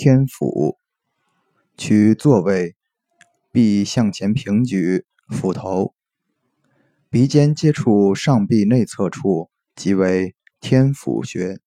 天府取座位臂向前平举斧头。鼻尖接触上臂内侧处即为天府穴。